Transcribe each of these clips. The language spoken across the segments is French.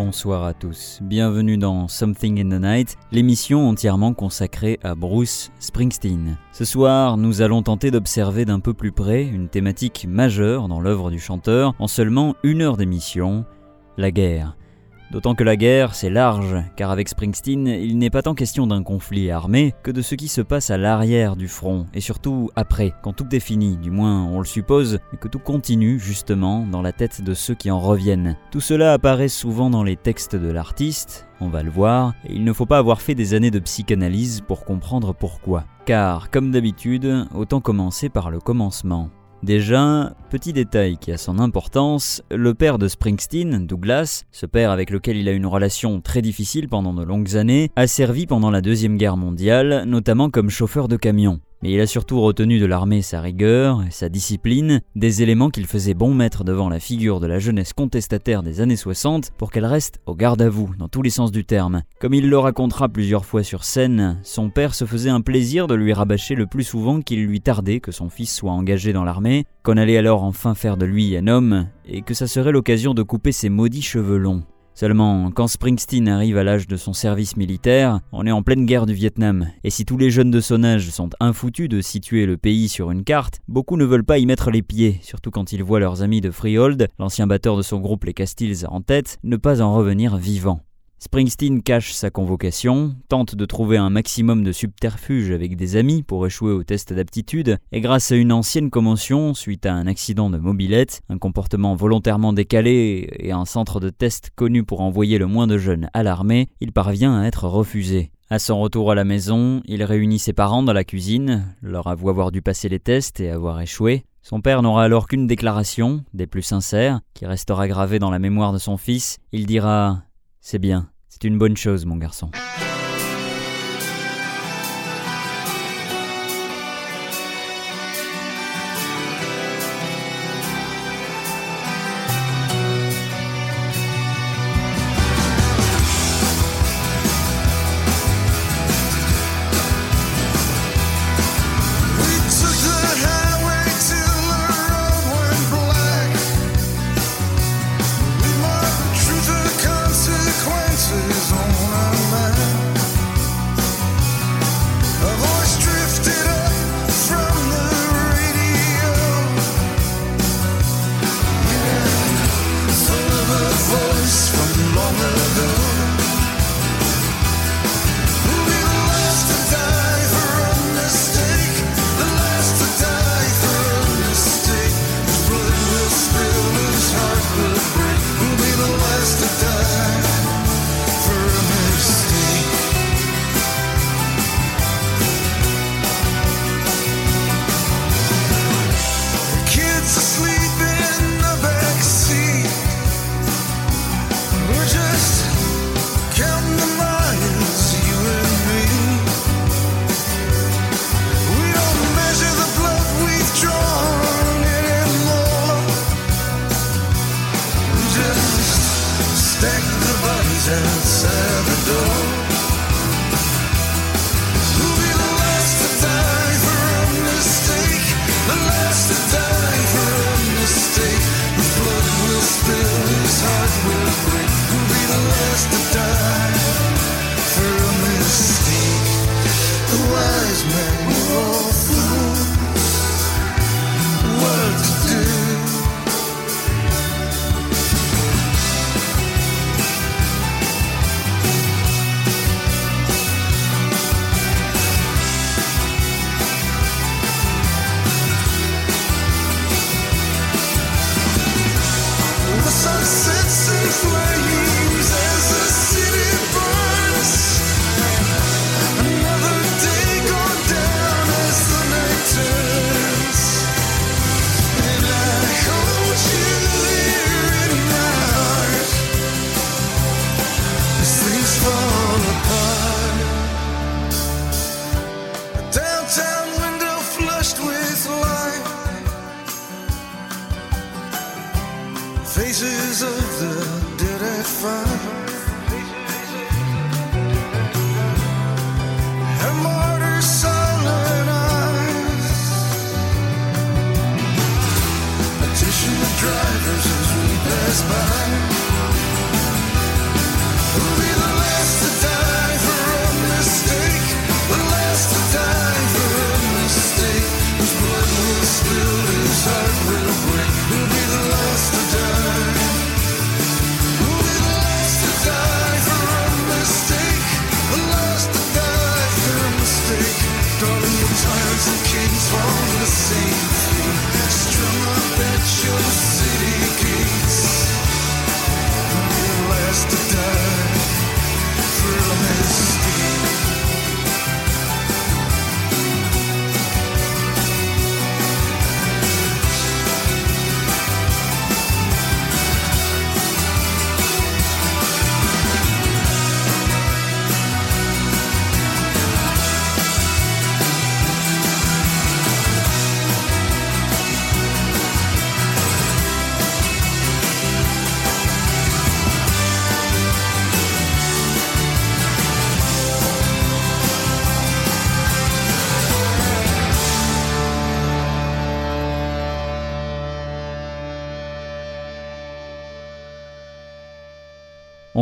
Bonsoir à tous, bienvenue dans Something in the Night, l'émission entièrement consacrée à Bruce Springsteen. Ce soir, nous allons tenter d'observer d'un peu plus près une thématique majeure dans l'œuvre du chanteur en seulement une heure d'émission, la guerre. D'autant que la guerre, c'est large, car avec Springsteen, il n'est pas tant question d'un conflit armé que de ce qui se passe à l'arrière du front, et surtout après, quand tout est fini, du moins on le suppose, et que tout continue justement dans la tête de ceux qui en reviennent. Tout cela apparaît souvent dans les textes de l'artiste, on va le voir, et il ne faut pas avoir fait des années de psychanalyse pour comprendre pourquoi. Car, comme d'habitude, autant commencer par le commencement. Déjà, petit détail qui a son importance, le père de Springsteen, Douglas, ce père avec lequel il a une relation très difficile pendant de longues années, a servi pendant la Deuxième Guerre mondiale, notamment comme chauffeur de camion. Mais il a surtout retenu de l'armée sa rigueur et sa discipline, des éléments qu'il faisait bon mettre devant la figure de la jeunesse contestataire des années 60 pour qu'elle reste au garde à vous, dans tous les sens du terme. Comme il le racontera plusieurs fois sur scène, son père se faisait un plaisir de lui rabâcher le plus souvent qu'il lui tardait que son fils soit engagé dans l'armée, qu'on allait alors enfin faire de lui un homme, et que ça serait l'occasion de couper ses maudits cheveux longs. Seulement, quand Springsteen arrive à l'âge de son service militaire, on est en pleine guerre du Vietnam, et si tous les jeunes de son âge sont infoutus de situer le pays sur une carte, beaucoup ne veulent pas y mettre les pieds, surtout quand ils voient leurs amis de Freehold, l'ancien batteur de son groupe les Castiles en tête, ne pas en revenir vivants. Springsteen cache sa convocation, tente de trouver un maximum de subterfuges avec des amis pour échouer au test d'aptitude, et grâce à une ancienne commotion suite à un accident de mobilette, un comportement volontairement décalé et un centre de test connu pour envoyer le moins de jeunes à l'armée, il parvient à être refusé. À son retour à la maison, il réunit ses parents dans la cuisine, leur avoue avoir dû passer les tests et avoir échoué. Son père n'aura alors qu'une déclaration, des plus sincères, qui restera gravée dans la mémoire de son fils. Il dira c'est bien, c'est une bonne chose, mon garçon.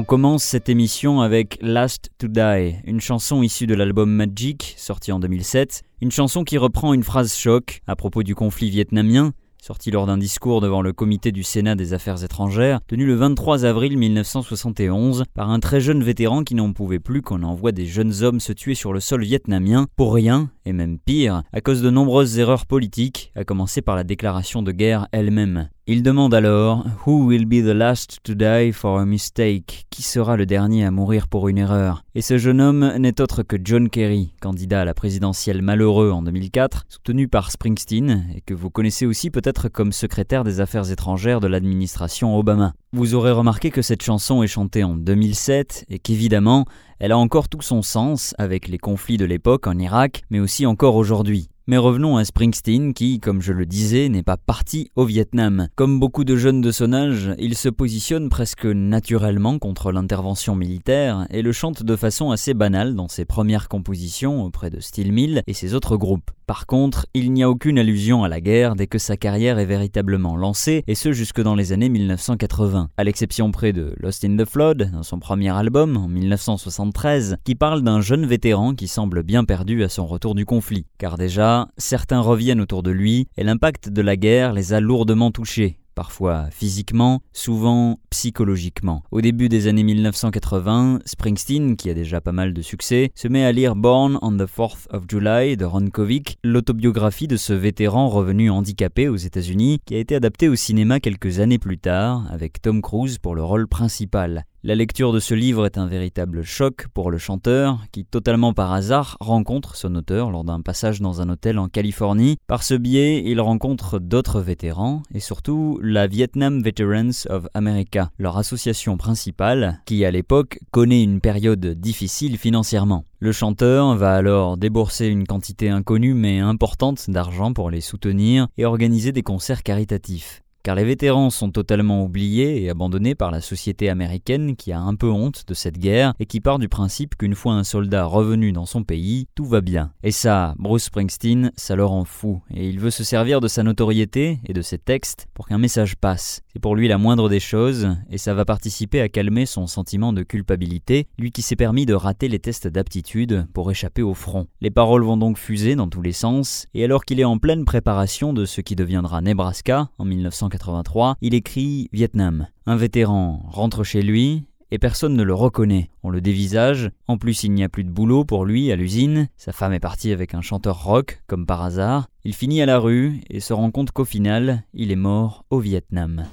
Commence cette émission avec Last to Die, une chanson issue de l'album Magic, sorti en 2007, une chanson qui reprend une phrase choc à propos du conflit vietnamien, sorti lors d'un discours devant le comité du Sénat des Affaires étrangères, tenu le 23 avril 1971 par un très jeune vétéran qui n'en pouvait plus qu'on envoie des jeunes hommes se tuer sur le sol vietnamien, pour rien, et même pire, à cause de nombreuses erreurs politiques, à commencer par la déclaration de guerre elle-même. Il demande alors Who will be the last to die for a mistake? Qui sera le dernier à mourir pour une erreur Et ce jeune homme n'est autre que John Kerry, candidat à la présidentielle malheureux en 2004, soutenu par Springsteen et que vous connaissez aussi peut-être comme secrétaire des affaires étrangères de l'administration Obama. Vous aurez remarqué que cette chanson est chantée en 2007 et qu'évidemment, elle a encore tout son sens avec les conflits de l'époque en Irak, mais aussi encore aujourd'hui. Mais revenons à Springsteen qui, comme je le disais, n'est pas parti au Vietnam. Comme beaucoup de jeunes de son âge, il se positionne presque naturellement contre l'intervention militaire et le chante de façon assez banale dans ses premières compositions auprès de Steel Mill et ses autres groupes. Par contre, il n'y a aucune allusion à la guerre dès que sa carrière est véritablement lancée, et ce jusque dans les années 1980, à l'exception près de Lost in the Flood, dans son premier album en 1973, qui parle d'un jeune vétéran qui semble bien perdu à son retour du conflit. Car déjà, certains reviennent autour de lui et l'impact de la guerre les a lourdement touchés, parfois physiquement, souvent psychologiquement. Au début des années 1980, Springsteen, qui a déjà pas mal de succès, se met à lire Born on the 4th of July de Ron Kovic, l'autobiographie de ce vétéran revenu handicapé aux États-Unis, qui a été adapté au cinéma quelques années plus tard, avec Tom Cruise pour le rôle principal. La lecture de ce livre est un véritable choc pour le chanteur, qui totalement par hasard rencontre son auteur lors d'un passage dans un hôtel en Californie. Par ce biais, il rencontre d'autres vétérans, et surtout la Vietnam Veterans of America, leur association principale, qui à l'époque connaît une période difficile financièrement. Le chanteur va alors débourser une quantité inconnue mais importante d'argent pour les soutenir et organiser des concerts caritatifs car les vétérans sont totalement oubliés et abandonnés par la société américaine qui a un peu honte de cette guerre et qui part du principe qu'une fois un soldat revenu dans son pays, tout va bien. Et ça, Bruce Springsteen, ça le rend fou, et il veut se servir de sa notoriété et de ses textes pour qu'un message passe. C'est pour lui la moindre des choses, et ça va participer à calmer son sentiment de culpabilité, lui qui s'est permis de rater les tests d'aptitude pour échapper au front. Les paroles vont donc fuser dans tous les sens, et alors qu'il est en pleine préparation de ce qui deviendra Nebraska en 1940, il écrit Vietnam. Un vétéran rentre chez lui et personne ne le reconnaît. On le dévisage, en plus il n'y a plus de boulot pour lui à l'usine, sa femme est partie avec un chanteur rock, comme par hasard, il finit à la rue et se rend compte qu'au final, il est mort au Vietnam.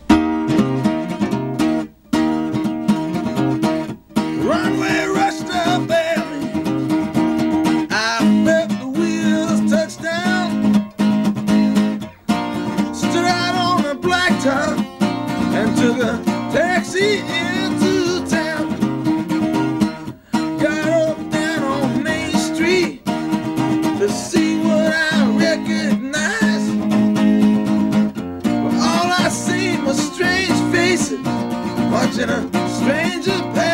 watching a stranger pass.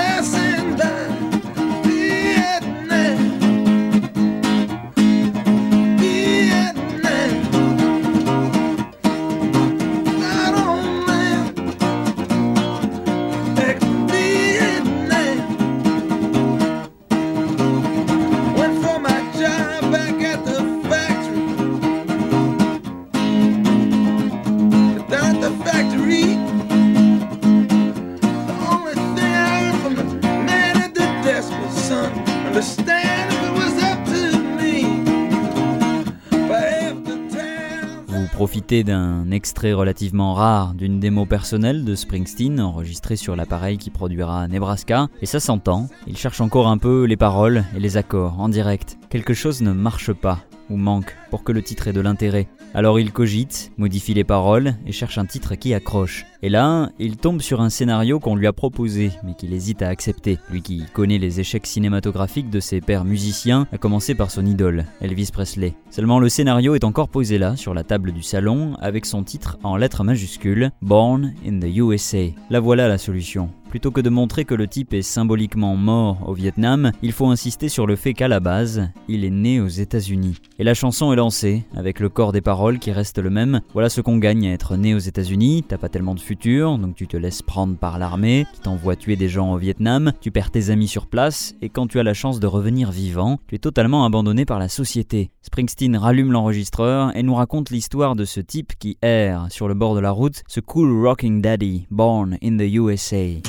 Profiter d'un extrait relativement rare d'une démo personnelle de Springsteen enregistrée sur l'appareil qui produira Nebraska, et ça s'entend, il cherche encore un peu les paroles et les accords en direct. Quelque chose ne marche pas ou manque pour que le titre ait de l'intérêt. Alors il cogite, modifie les paroles et cherche un titre qui accroche. Et là, il tombe sur un scénario qu'on lui a proposé, mais qu'il hésite à accepter. Lui qui connaît les échecs cinématographiques de ses pères musiciens, à commencer par son idole, Elvis Presley. Seulement le scénario est encore posé là, sur la table du salon, avec son titre en lettres majuscules, Born in the USA. La voilà la solution. Plutôt que de montrer que le type est symboliquement mort au Vietnam, il faut insister sur le fait qu'à la base, il est né aux États-Unis. Et la chanson est lancée, avec le corps des paroles qui reste le même. Voilà ce qu'on gagne à être né aux États-Unis, t'as pas tellement de donc tu te laisses prendre par l'armée, qui t'envoie tuer des gens au Vietnam, tu perds tes amis sur place, et quand tu as la chance de revenir vivant, tu es totalement abandonné par la société. Springsteen rallume l'enregistreur et nous raconte l'histoire de ce type qui erre sur le bord de la route, ce cool rocking daddy born in the USA.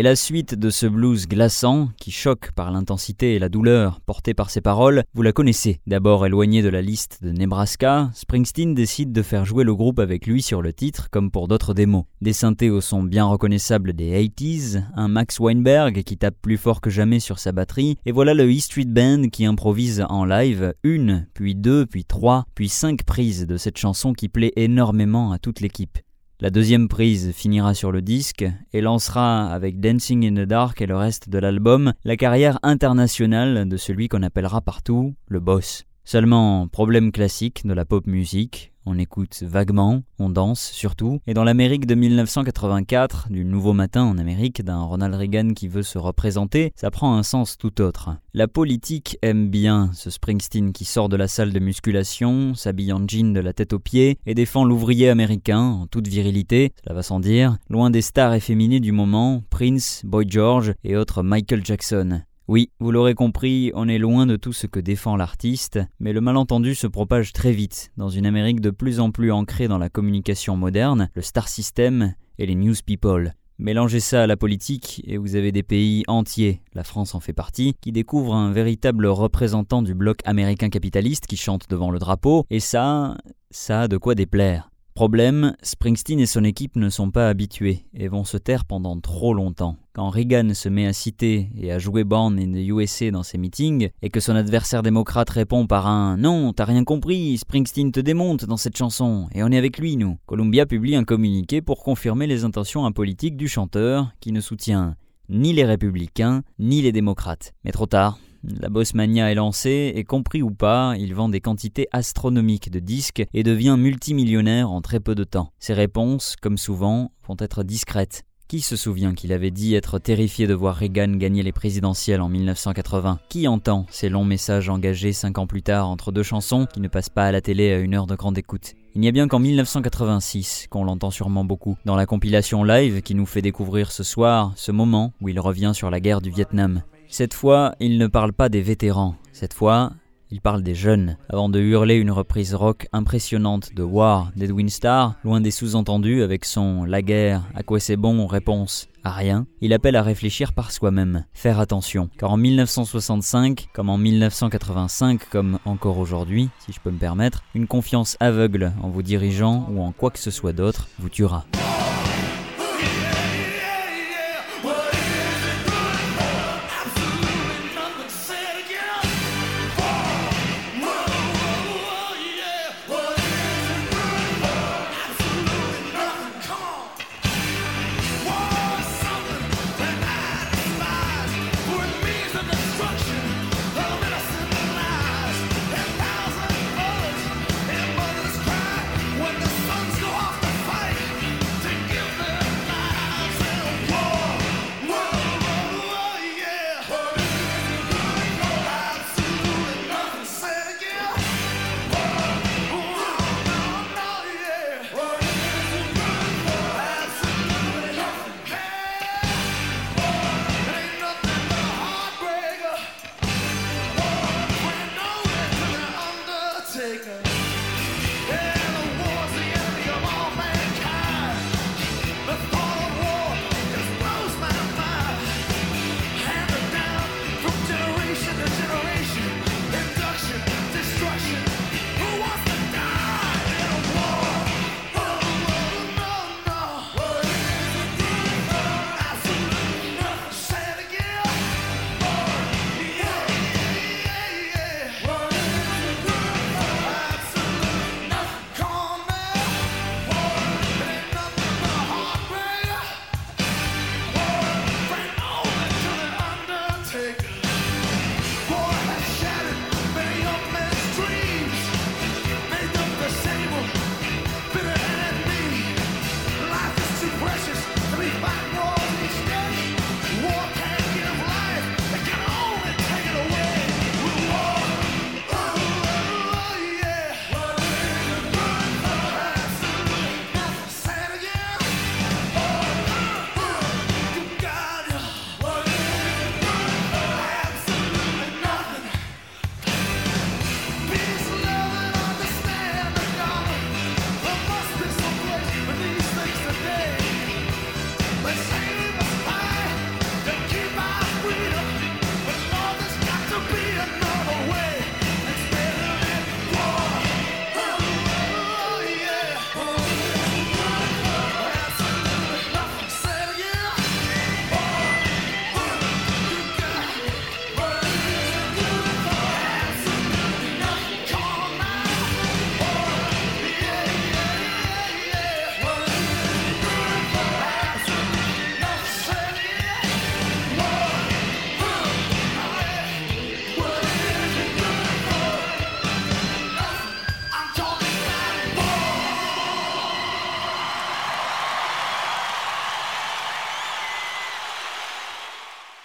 Et la suite de ce blues glaçant, qui choque par l'intensité et la douleur portée par ses paroles, vous la connaissez. D'abord éloigné de la liste de Nebraska, Springsteen décide de faire jouer le groupe avec lui sur le titre, comme pour d'autres démos. Des synthés au son bien reconnaissable des 80s, un Max Weinberg qui tape plus fort que jamais sur sa batterie, et voilà le E Street Band qui improvise en live une, puis deux, puis trois, puis cinq prises de cette chanson qui plaît énormément à toute l'équipe. La deuxième prise finira sur le disque et lancera avec Dancing in the Dark et le reste de l'album la carrière internationale de celui qu'on appellera partout le boss. Seulement, problème classique de la pop musique, on écoute vaguement, on danse surtout, et dans l'Amérique de 1984, du nouveau matin en Amérique d'un Ronald Reagan qui veut se représenter, ça prend un sens tout autre. La politique aime bien ce Springsteen qui sort de la salle de musculation, s'habille en jean de la tête aux pieds et défend l'ouvrier américain en toute virilité, cela va sans dire, loin des stars efféminées du moment, Prince, Boy George et autres Michael Jackson. Oui, vous l'aurez compris, on est loin de tout ce que défend l'artiste, mais le malentendu se propage très vite dans une Amérique de plus en plus ancrée dans la communication moderne, le star system et les news people. Mélangez ça à la politique et vous avez des pays entiers, la France en fait partie, qui découvrent un véritable représentant du bloc américain capitaliste qui chante devant le drapeau, et ça, ça a de quoi déplaire. Problème, Springsteen et son équipe ne sont pas habitués et vont se taire pendant trop longtemps. Quand Reagan se met à citer et à jouer Born in the USA dans ses meetings, et que son adversaire démocrate répond par un Non, t'as rien compris, Springsteen te démonte dans cette chanson, et on est avec lui, nous. Columbia publie un communiqué pour confirmer les intentions impolitiques du chanteur, qui ne soutient ni les républicains, ni les démocrates. Mais trop tard, la Bossmania est lancée et compris ou pas, il vend des quantités astronomiques de disques et devient multimillionnaire en très peu de temps. Ses réponses, comme souvent, vont être discrètes. Qui se souvient qu'il avait dit être terrifié de voir Reagan gagner les présidentielles en 1980 Qui entend ces longs messages engagés cinq ans plus tard entre deux chansons qui ne passent pas à la télé à une heure de grande écoute? Il n'y a bien qu'en 1986 qu'on l'entend sûrement beaucoup, dans la compilation live qui nous fait découvrir ce soir ce moment où il revient sur la guerre du Vietnam. Cette fois, il ne parle pas des vétérans. Cette fois, il parle des jeunes, avant de hurler une reprise rock impressionnante de War d'Edwin Starr, loin des sous-entendus avec son La guerre, à quoi c'est bon réponse à rien, il appelle à réfléchir par soi-même, faire attention, car en 1965, comme en 1985, comme encore aujourd'hui, si je peux me permettre, une confiance aveugle en vos dirigeants ou en quoi que ce soit d'autre vous tuera.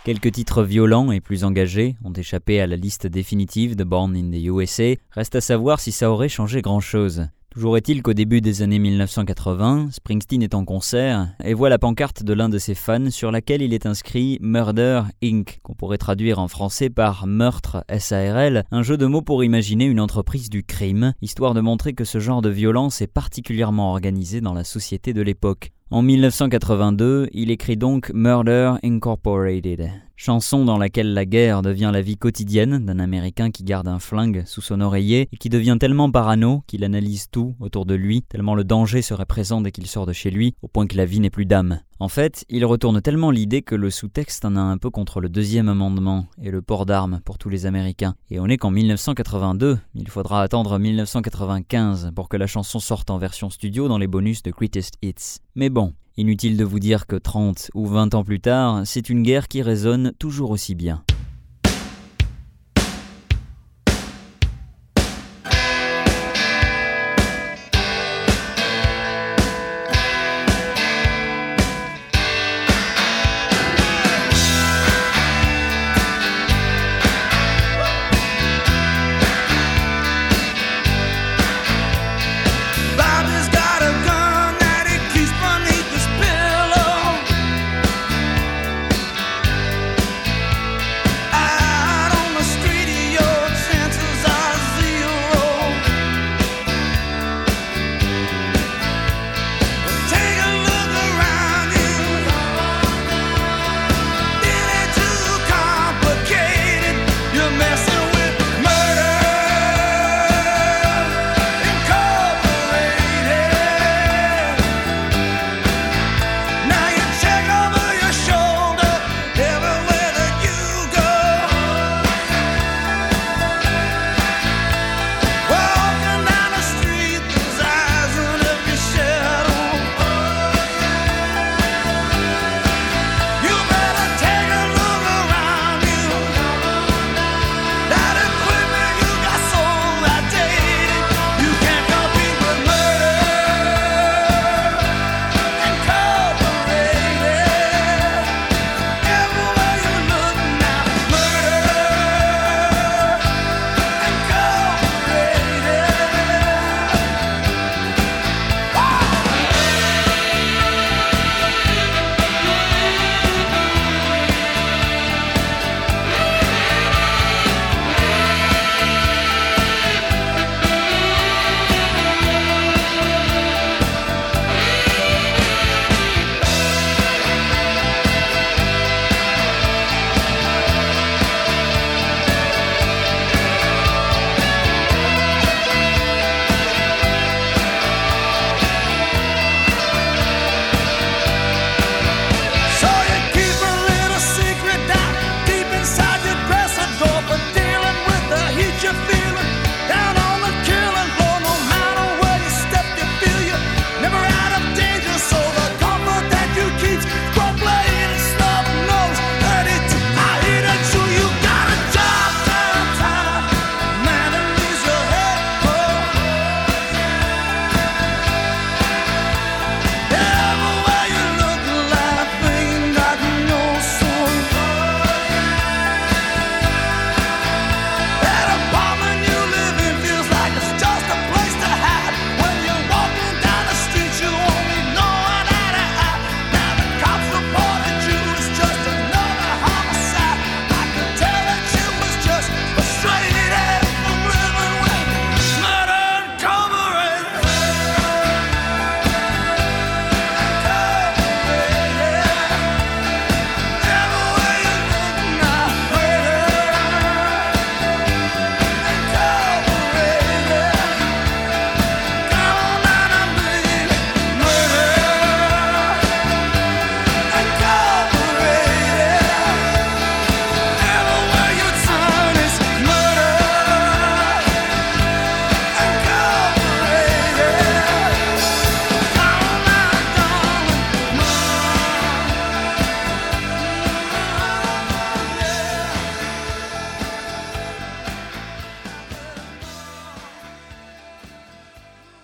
Quelques titres violents et plus engagés ont échappé à la liste définitive de Born in the USA. Reste à savoir si ça aurait changé grand-chose. Toujours est-il qu'au début des années 1980, Springsteen est en concert et voit la pancarte de l'un de ses fans sur laquelle il est inscrit Murder Inc., qu'on pourrait traduire en français par meurtre SARL, un jeu de mots pour imaginer une entreprise du crime, histoire de montrer que ce genre de violence est particulièrement organisé dans la société de l'époque. En 1982, il écrit donc Murder Incorporated, chanson dans laquelle la guerre devient la vie quotidienne d'un Américain qui garde un flingue sous son oreiller et qui devient tellement parano qu'il analyse tout autour de lui, tellement le danger serait présent dès qu'il sort de chez lui, au point que la vie n'est plus d'âme. En fait, il retourne tellement l'idée que le sous-texte en a un peu contre le deuxième amendement et le port d'armes pour tous les Américains. Et on est qu'en 1982, il faudra attendre 1995 pour que la chanson sorte en version studio dans les bonus de Greatest Hits. Mais bon, Inutile de vous dire que 30 ou 20 ans plus tard, c'est une guerre qui résonne toujours aussi bien.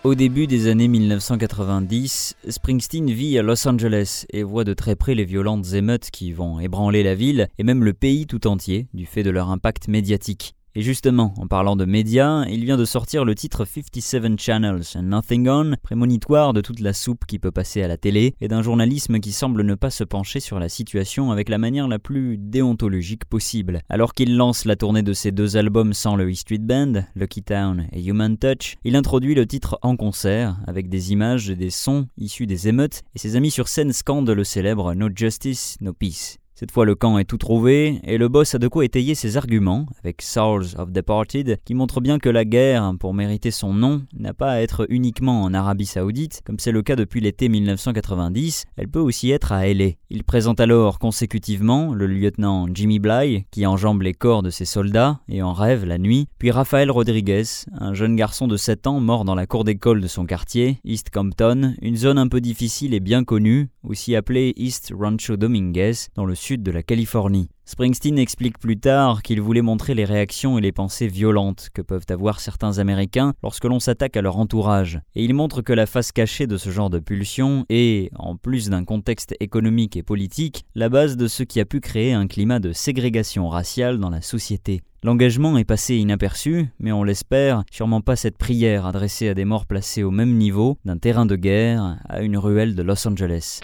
Au début des années 1990, Springsteen vit à Los Angeles et voit de très près les violentes émeutes qui vont ébranler la ville et même le pays tout entier du fait de leur impact médiatique. Et justement, en parlant de médias, il vient de sortir le titre 57 Channels and Nothing On, prémonitoire de toute la soupe qui peut passer à la télé, et d'un journalisme qui semble ne pas se pencher sur la situation avec la manière la plus déontologique possible. Alors qu'il lance la tournée de ses deux albums sans le E Street Band, Lucky Town et Human Touch, il introduit le titre en concert, avec des images et des sons issus des émeutes, et ses amis sur scène scandent le célèbre No Justice, No Peace. Cette fois, le camp est tout trouvé et le boss a de quoi étayer ses arguments avec Souls of Departed qui montre bien que la guerre, pour mériter son nom, n'a pas à être uniquement en Arabie Saoudite, comme c'est le cas depuis l'été 1990, elle peut aussi être à LA. Il présente alors consécutivement le lieutenant Jimmy Bly qui enjambe les corps de ses soldats et en rêve la nuit, puis Rafael Rodriguez, un jeune garçon de 7 ans mort dans la cour d'école de son quartier, East Compton, une zone un peu difficile et bien connue, aussi appelée East Rancho Dominguez, dans le sud de la Californie. Springsteen explique plus tard qu'il voulait montrer les réactions et les pensées violentes que peuvent avoir certains Américains lorsque l'on s'attaque à leur entourage. Et il montre que la face cachée de ce genre de pulsion est, en plus d'un contexte économique et politique, la base de ce qui a pu créer un climat de ségrégation raciale dans la société. L'engagement est passé inaperçu, mais on l'espère, sûrement pas cette prière adressée à des morts placés au même niveau d'un terrain de guerre à une ruelle de Los Angeles.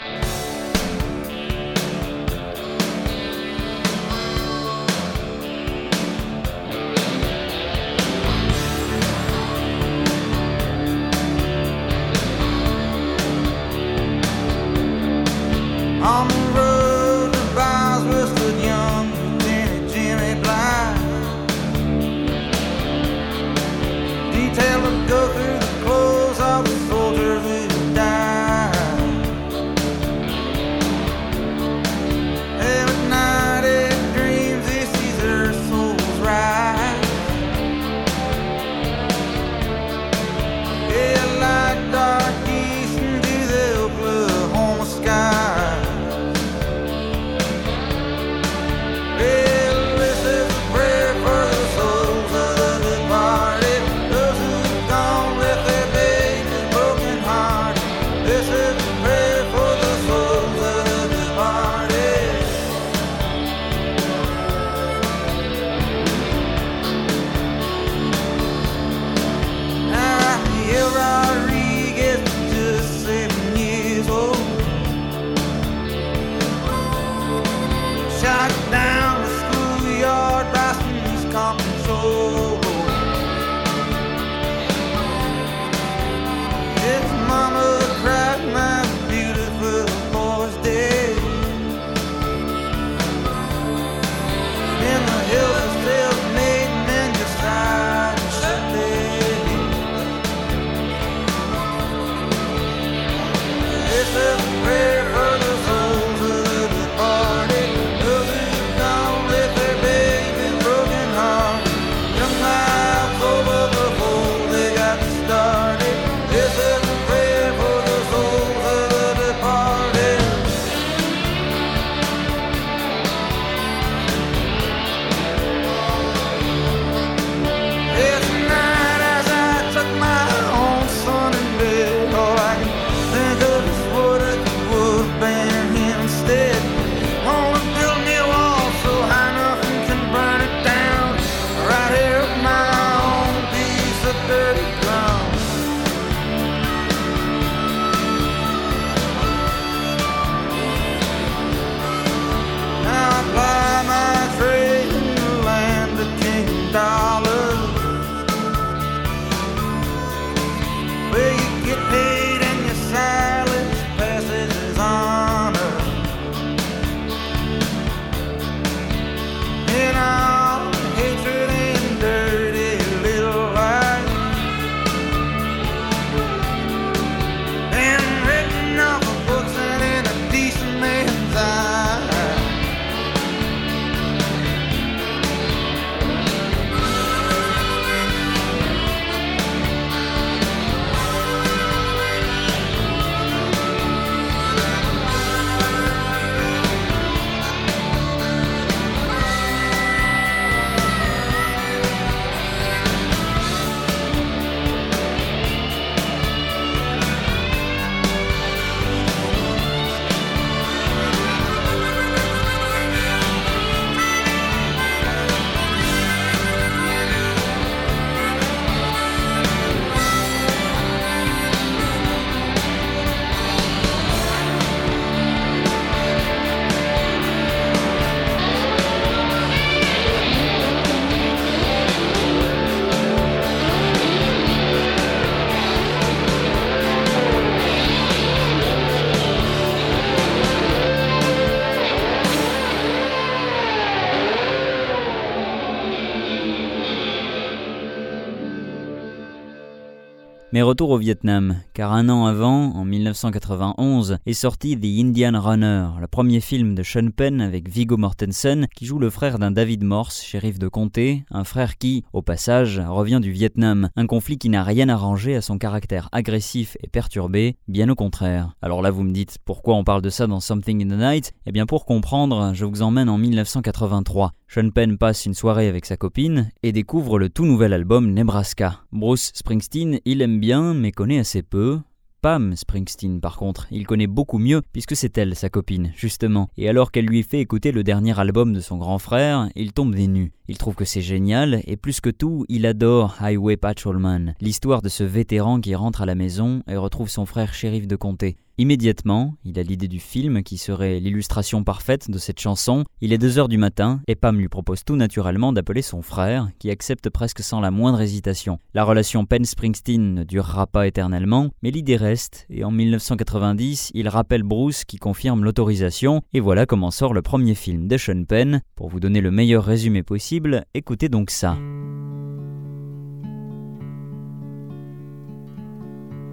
Mais retour au Vietnam, car un an avant, en 1991, est sorti The Indian Runner, le premier film de Sean Penn avec Viggo Mortensen, qui joue le frère d'un David Morse, shérif de comté, un frère qui, au passage, revient du Vietnam, un conflit qui n'a rien arrangé à son caractère agressif et perturbé, bien au contraire. Alors là vous me dites pourquoi on parle de ça dans Something in the Night? Eh bien pour comprendre, je vous emmène en 1983. Sean Penn passe une soirée avec sa copine et découvre le tout nouvel album Nebraska. Bruce Springsteen, il aime bien mais connaît assez peu. Pam Springsteen par contre, il connaît beaucoup mieux puisque c'est elle sa copine, justement. Et alors qu'elle lui fait écouter le dernier album de son grand frère, il tombe des nues. Il trouve que c'est génial et plus que tout, il adore Highway Patrolman, l'histoire de ce vétéran qui rentre à la maison et retrouve son frère shérif de comté. Immédiatement, il a l'idée du film qui serait l'illustration parfaite de cette chanson. Il est 2 heures du matin et Pam lui propose tout naturellement d'appeler son frère, qui accepte presque sans la moindre hésitation. La relation Penn-Springsteen ne durera pas éternellement, mais l'idée reste et en 1990, il rappelle Bruce qui confirme l'autorisation et voilà comment sort le premier film de Sean Penn. Pour vous donner le meilleur résumé possible, écoutez donc ça.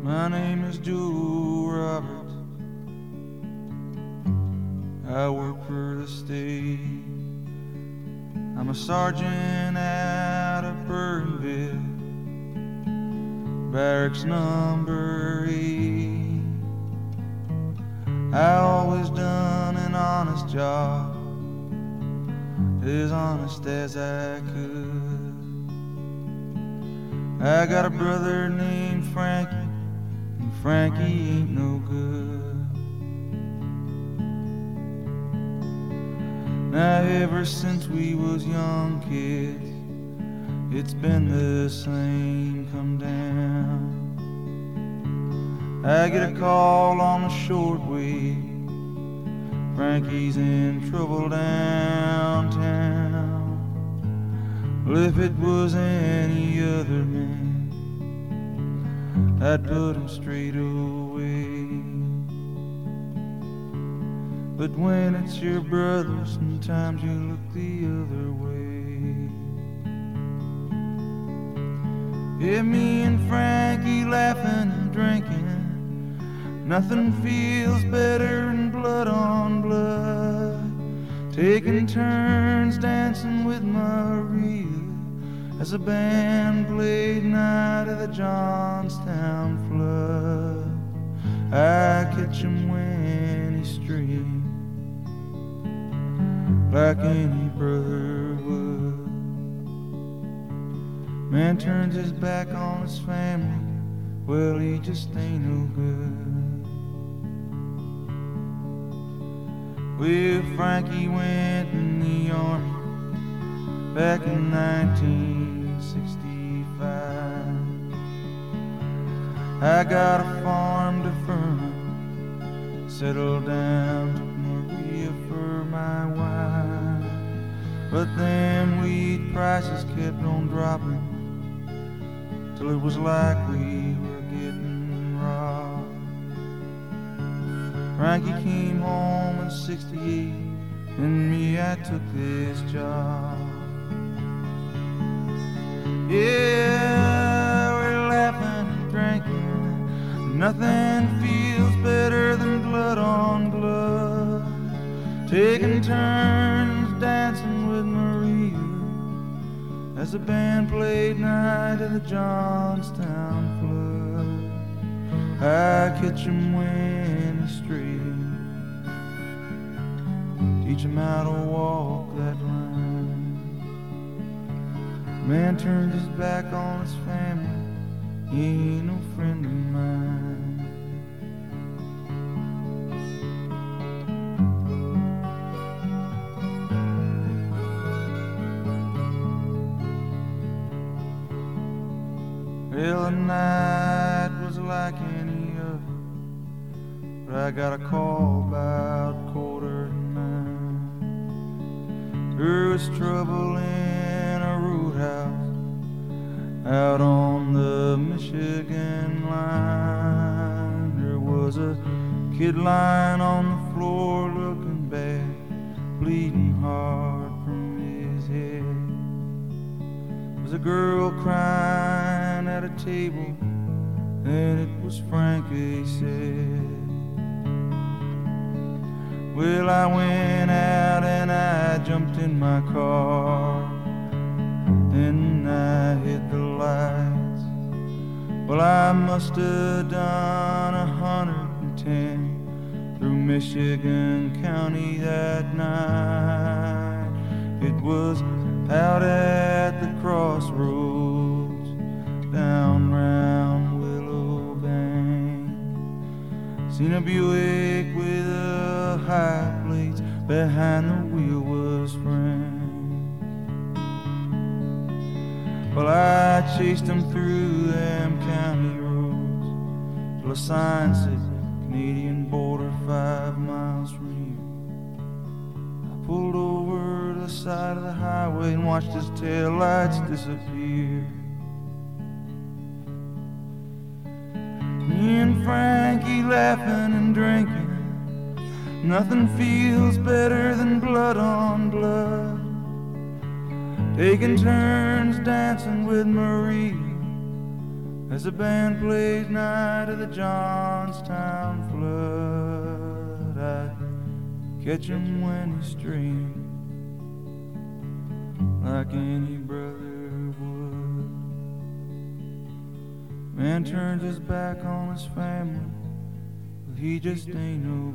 My name is Joe Roberts. I work for the state. I'm a sergeant out of Burnville, barracks number eight. I always done an honest job, as honest as I could. I got a brother named Frankie. Frankie ain't no good. Now ever since we was young kids, it's been the same come down. I get a call on the short shortwave. Frankie's in trouble downtown. Well, if it was any other man. I'd put him straight away. But when it's your brother, sometimes you look the other way. Yeah, me and Frankie laughing and drinking. Nothing feels better than blood on blood. Taking turns dancing with Maria as a band played Night of the Johnstown Flood. I catch him when he streams like any brother would. Man turns his back on his family, well, he just ain't no good. Well, Frankie went in the army back in 1965. I got a farm to Furman, settled down, took Maria for my wife. But then wheat prices kept on dropping till it was like we were getting robbed. Frankie came home in 68, and me, I took this job. Nothing feels better than blood on blood. Taking turns dancing with Maria as the band played Night of the Johnstown Flood. I catch him when he's straight, teach him how to walk that line. Man turned his back on his family. He ain't no friend got a call Seen a Buick with a high plate behind the wheel was Frank. Well, I chased him through them county roads till a sign said Canadian border five miles from here. I pulled over to the side of the highway and watched his tail lights disappear. And Frankie laughing and drinking. Nothing feels better than blood on blood. Taking turns dancing with Marie as the band plays Night of the Johnstown Flood. I catch him when he's streaming like any brother Turns his back on his family, he just ain't no.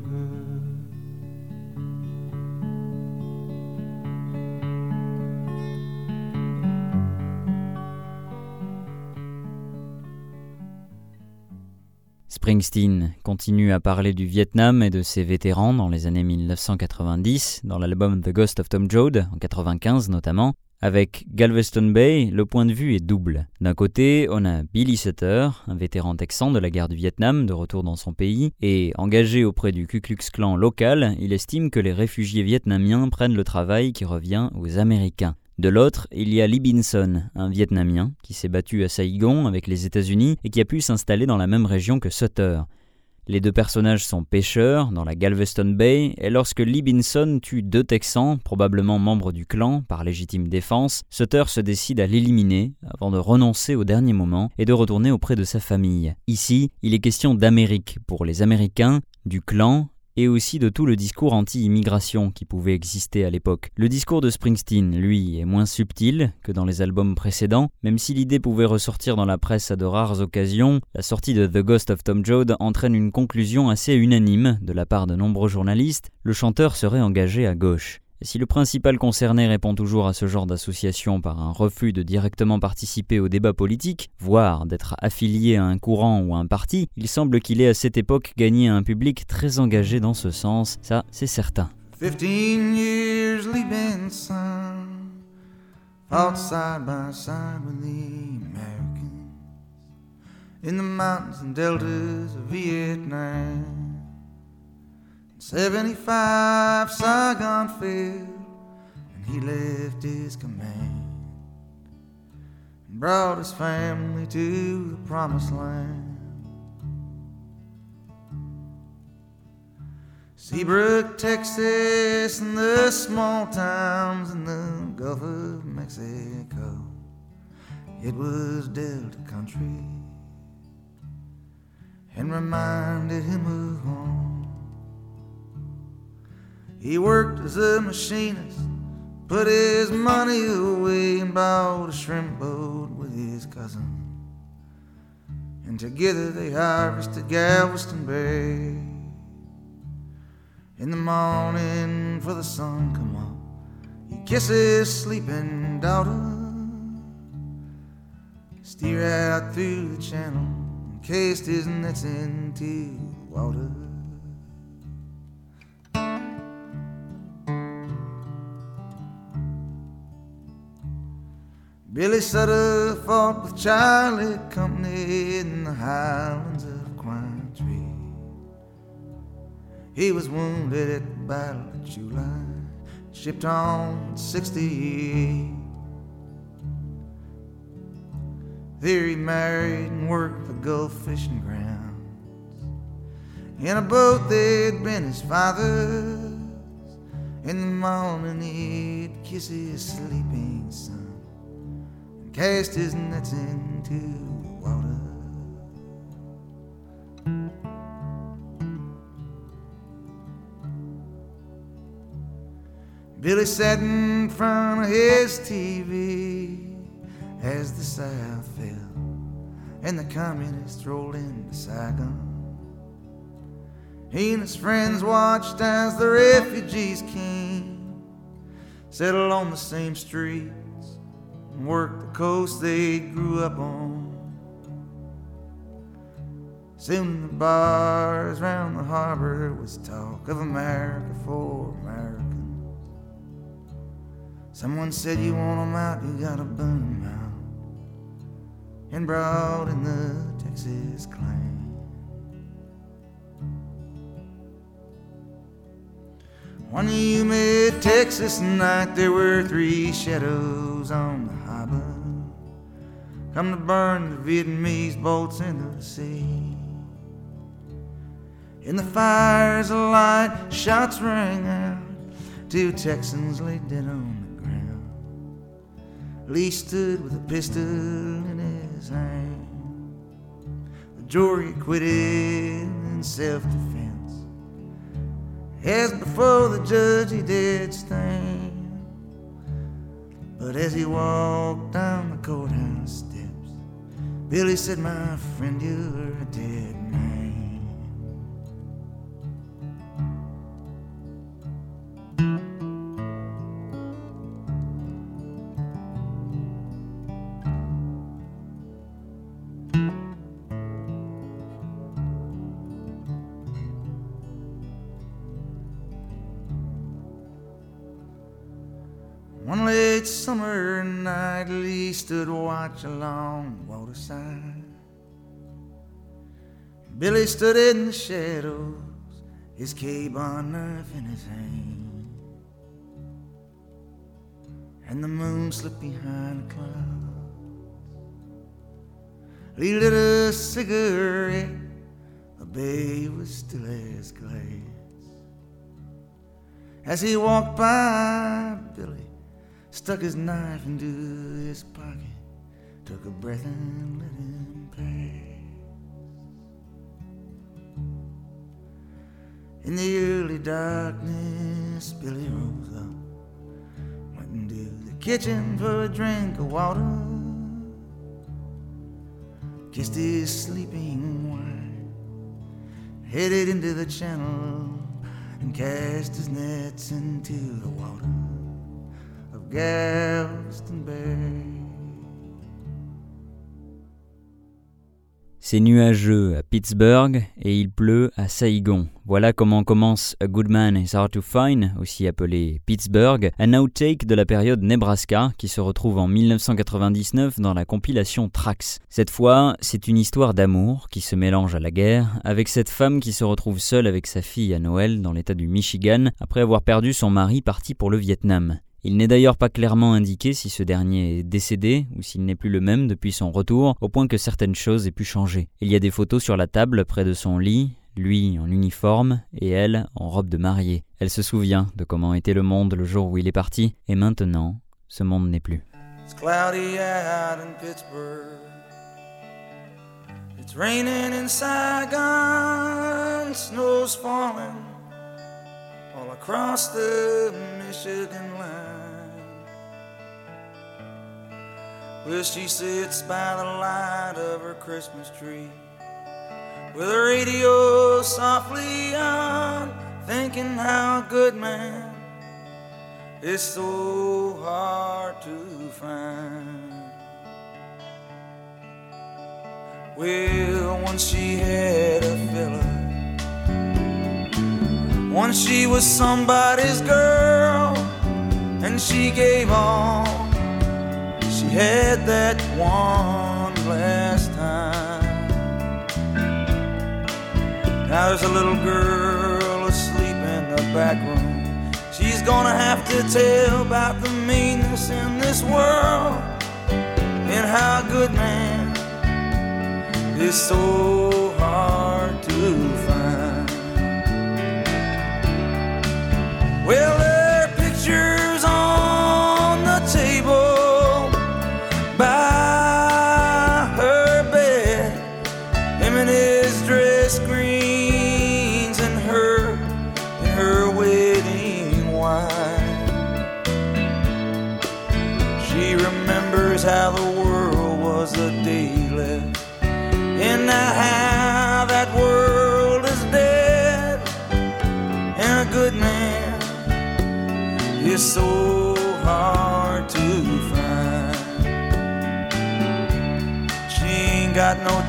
Springsteen continue à parler du Vietnam et de ses vétérans dans les années 1990, dans l'album The Ghost of Tom Joad, en 95 notamment. Avec Galveston Bay, le point de vue est double. D'un côté, on a Billy Sutter, un vétéran texan de la guerre du Vietnam, de retour dans son pays, et engagé auprès du Ku Klux Klan local, il estime que les réfugiés vietnamiens prennent le travail qui revient aux Américains. De l'autre, il y a Lee Binson, un Vietnamien qui s'est battu à Saigon avec les États-Unis et qui a pu s'installer dans la même région que Sutter. Les deux personnages sont pêcheurs dans la Galveston Bay, et lorsque Lee Binson tue deux Texans, probablement membres du clan, par légitime défense, Sutter se décide à l'éliminer avant de renoncer au dernier moment et de retourner auprès de sa famille. Ici, il est question d'Amérique pour les Américains, du clan et aussi de tout le discours anti-immigration qui pouvait exister à l'époque. Le discours de Springsteen, lui, est moins subtil que dans les albums précédents, même si l'idée pouvait ressortir dans la presse à de rares occasions, la sortie de The Ghost of Tom Joad entraîne une conclusion assez unanime de la part de nombreux journalistes, le chanteur serait engagé à gauche. Si le principal concerné répond toujours à ce genre d'association par un refus de directement participer au débat politique, voire d'être affilié à un courant ou à un parti, il semble qu'il ait à cette époque gagné un public très engagé dans ce sens, ça c'est certain. Fifteen years leaving son, fought side by side in the mountains and deltas of Vietnam. 75 Saigon fell, and he left his command and brought his family to the promised land. Seabrook, Texas, and the small towns in the Gulf of Mexico. It was Delta country and reminded him of home. He worked as a machinist, put his money away, and bought a shrimp boat with his cousin. And together they harvested Galveston Bay. In the morning, for the sun come up, he kisses sleeping daughter. Steer out through the channel, and cast his nets into the water. Billy Sutter fought with Charlie Company in the highlands of Quine He was wounded at the Battle of July, shipped on 68. There he married and worked the Gulf fishing grounds. In a boat they'd been his father's. In the morning he'd kiss his sleeping son cast his nets into water. Billy sat in front of his TV as the South fell and the communists rolled into Saigon. He and his friends watched as the refugees came, settled on the same street and worked the coast they grew up on. Soon the bars round the harbor was talk of America for Americans. Someone said you want 'em out, you gotta burn 'em out. And brought in the Texas clan. One humid Texas night, there were three shadows on the. Come to burn the Vietnamese boats into the sea. In the fires of light, shots rang out. Two Texans lay dead on the ground. Lee stood with a pistol in his hand. The jury acquitted in self defense. As before the judge, he did stand. But as he walked down the courthouse Billy said, My friend, you're a dead man. Watch along waterside. Billy stood in the shadows, his K-bar knife in his hand. And the moon slipped behind the clouds. He lit a cigarette, the bay was still as glass. As he walked by, Billy stuck his knife into his pocket, took a breath and let him pass. In the early darkness, Billy rose up, went into the kitchen for a drink of water, kissed his sleeping wife, headed into the channel, and cast his nets into the water. Of Galveston Bay. C'est nuageux à Pittsburgh et il pleut à Saigon. Voilà comment commence A Good Man is Hard to Find, aussi appelé Pittsburgh, un outtake de la période Nebraska qui se retrouve en 1999 dans la compilation Trax. Cette fois, c'est une histoire d'amour qui se mélange à la guerre avec cette femme qui se retrouve seule avec sa fille à Noël dans l'état du Michigan après avoir perdu son mari parti pour le Vietnam. Il n'est d'ailleurs pas clairement indiqué si ce dernier est décédé ou s'il n'est plus le même depuis son retour, au point que certaines choses aient pu changer. Il y a des photos sur la table près de son lit, lui en uniforme et elle en robe de mariée. Elle se souvient de comment était le monde le jour où il est parti, et maintenant, ce monde n'est plus. Where she sits by the light of her Christmas tree with her radio softly on, thinking how good man is so hard to find. Well, once she had a fella, once she was somebody's girl, and she gave all she had that one last time. Now there's a little girl asleep in the back room. She's gonna have to tell about the meanness in this world and how a good man is so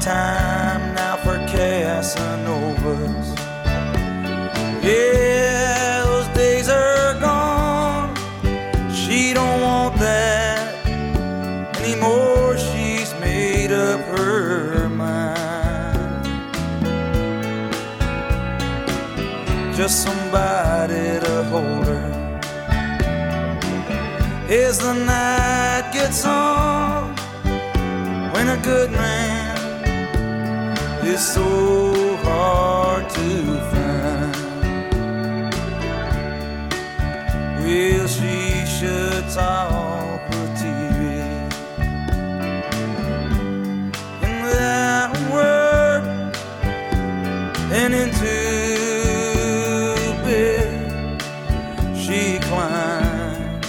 time now for Casanovas. Yeah, those days are gone. She don't want that anymore. She's made up her mind. Just somebody to hold her. As the night gets on, when a good man is so hard to find. Well, she shuts off her TV. And without a word, and into bed she climbs.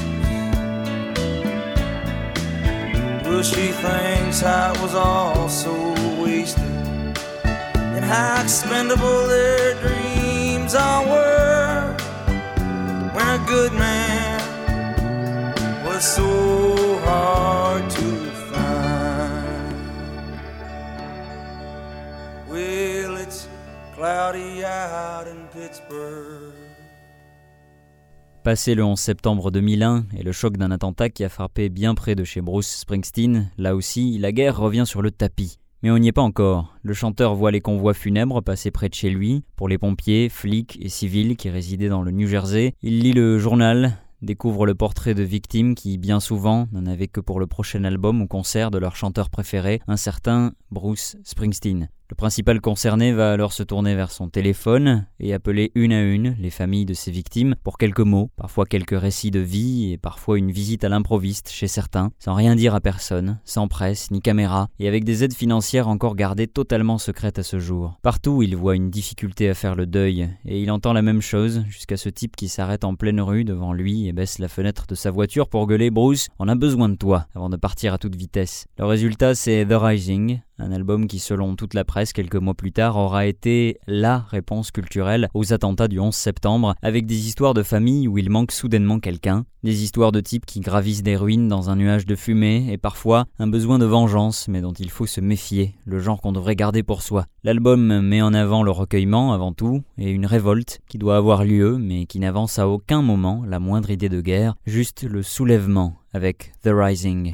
Well, she thinks it was all how expendable their dreams were good man was so hard to find. Cloudy out in Pittsburgh. Passé le 11 septembre 2001 et le choc d'un attentat qui a frappé bien près de chez Bruce Springsteen, là aussi, la guerre revient sur le tapis. Mais on n'y est pas encore. Le chanteur voit les convois funèbres passer près de chez lui. Pour les pompiers, flics et civils qui résidaient dans le New Jersey, il lit le journal, découvre le portrait de victimes qui, bien souvent, n'en avaient que pour le prochain album ou concert de leur chanteur préféré, un certain Bruce Springsteen. Le principal concerné va alors se tourner vers son téléphone et appeler une à une les familles de ses victimes pour quelques mots, parfois quelques récits de vie et parfois une visite à l'improviste chez certains, sans rien dire à personne, sans presse ni caméra, et avec des aides financières encore gardées totalement secrètes à ce jour. Partout, il voit une difficulté à faire le deuil, et il entend la même chose jusqu'à ce type qui s'arrête en pleine rue devant lui et baisse la fenêtre de sa voiture pour gueuler Bruce, on a besoin de toi, avant de partir à toute vitesse. Le résultat, c'est The Rising, un album qui, selon toute la presse, quelques mois plus tard, aura été LA réponse culturelle aux attentats du 11 septembre, avec des histoires de famille où il manque soudainement quelqu'un, des histoires de types qui gravissent des ruines dans un nuage de fumée, et parfois un besoin de vengeance, mais dont il faut se méfier, le genre qu'on devrait garder pour soi. L'album met en avant le recueillement avant tout, et une révolte qui doit avoir lieu, mais qui n'avance à aucun moment la moindre idée de guerre, juste le soulèvement avec The Rising.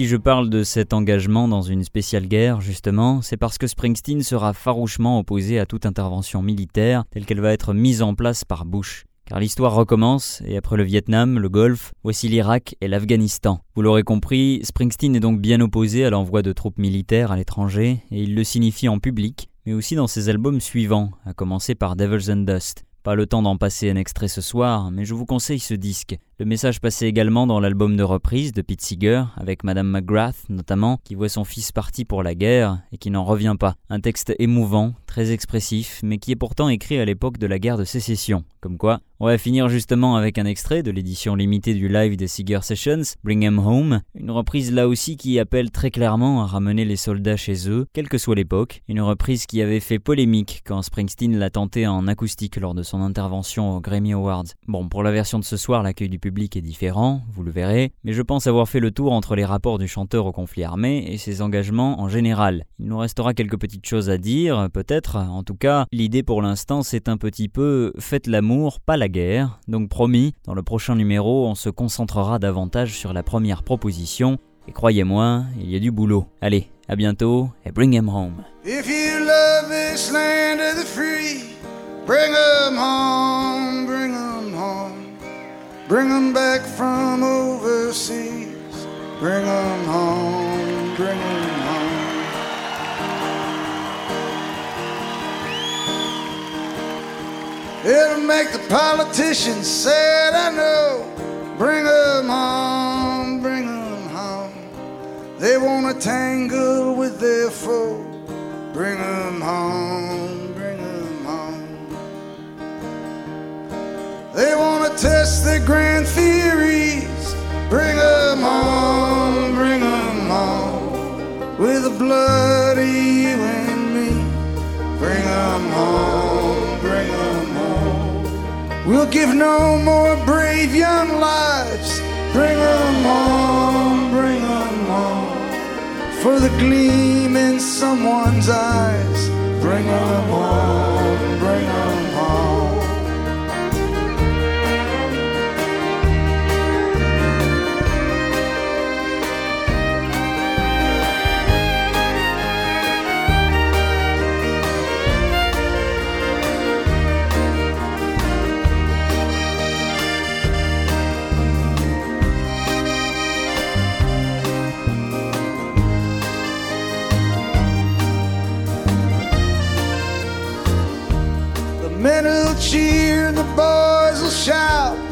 si je parle de cet engagement dans une spéciale guerre, justement, c'est parce que Springsteen sera farouchement opposé à toute intervention militaire telle qu'elle va être mise en place par Bush. Car l'histoire recommence, et après le Vietnam, le Golfe, voici l'Irak et l'Afghanistan. Vous l'aurez compris, Springsteen est donc bien opposé à l'envoi de troupes militaires à l'étranger, et il le signifie en public, mais aussi dans ses albums suivants, à commencer par Devils and Dust. Pas le temps d'en passer un extrait ce soir, mais je vous conseille ce disque. Le message passé également dans l'album de reprise de Pete Seeger, avec Madame McGrath notamment, qui voit son fils parti pour la guerre et qui n'en revient pas. Un texte émouvant, très expressif, mais qui est pourtant écrit à l'époque de la guerre de sécession. Comme quoi, on va finir justement avec un extrait de l'édition limitée du live des Seeger Sessions, Bring 'em Home, une reprise là aussi qui appelle très clairement à ramener les soldats chez eux, quelle que soit l'époque, une reprise qui avait fait polémique quand Springsteen l'a tenté en acoustique lors de son intervention aux Grammy Awards. Bon, pour la version de ce soir, l'accueil du public est différent, vous le verrez, mais je pense avoir fait le tour entre les rapports du chanteur au conflit armé et ses engagements en général. Il nous restera quelques petites choses à dire, peut-être, en tout cas, l'idée pour l'instant c'est un petit peu faites l'amour, pas la donc promis, dans le prochain numéro on se concentrera davantage sur la première proposition, et croyez-moi, il y a du boulot. Allez, à bientôt et bring him home. If you love this land of the free, bring home, bring home. Bring back from overseas. Bring home, It'll make the politicians sad, I know. Bring 'em home, bring 'em home. They wanna tangle with their foe. Bring 'em home, bring 'em home. They wanna test their grand theories. Bring 'em home, bring 'em home. With the blood of you and me. Bring 'em home, bring 'em home. We'll give no more brave young lives. Bring 'em home, bring 'em home. For the gleam in someone's eyes. Bring 'em home, bring 'em home. Men will cheer, the boys will shout.